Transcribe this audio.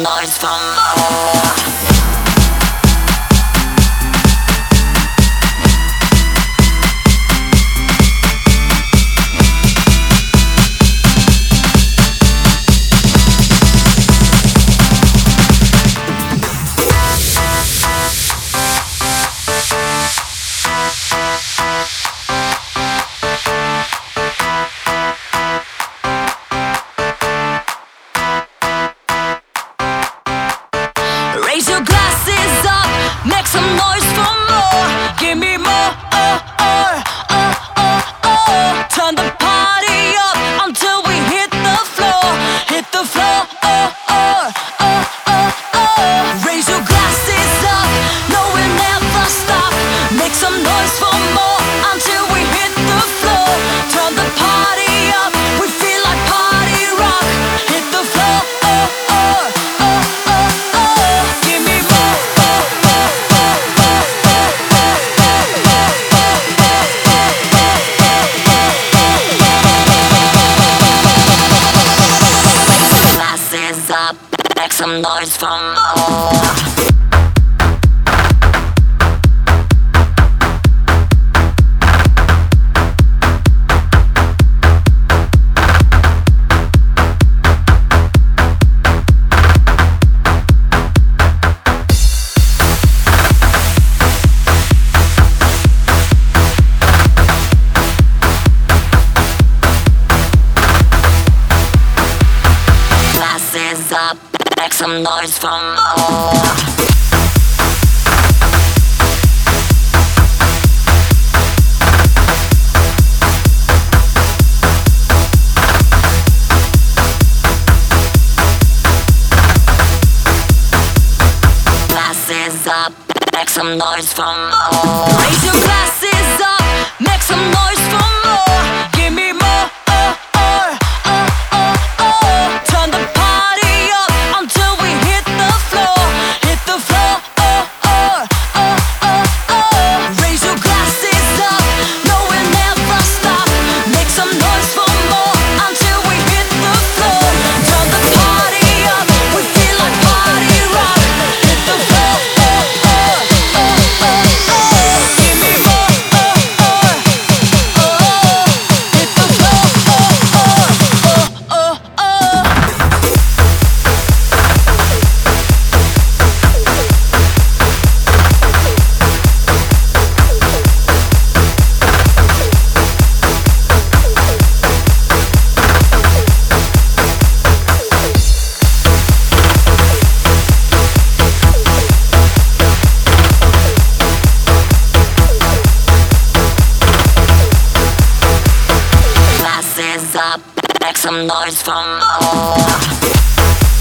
Lawrence Tom. up, make some noise from all. some noise from home. Up, make some noise from more. Raise your glasses up, make some noise from more. up, make some noise from all.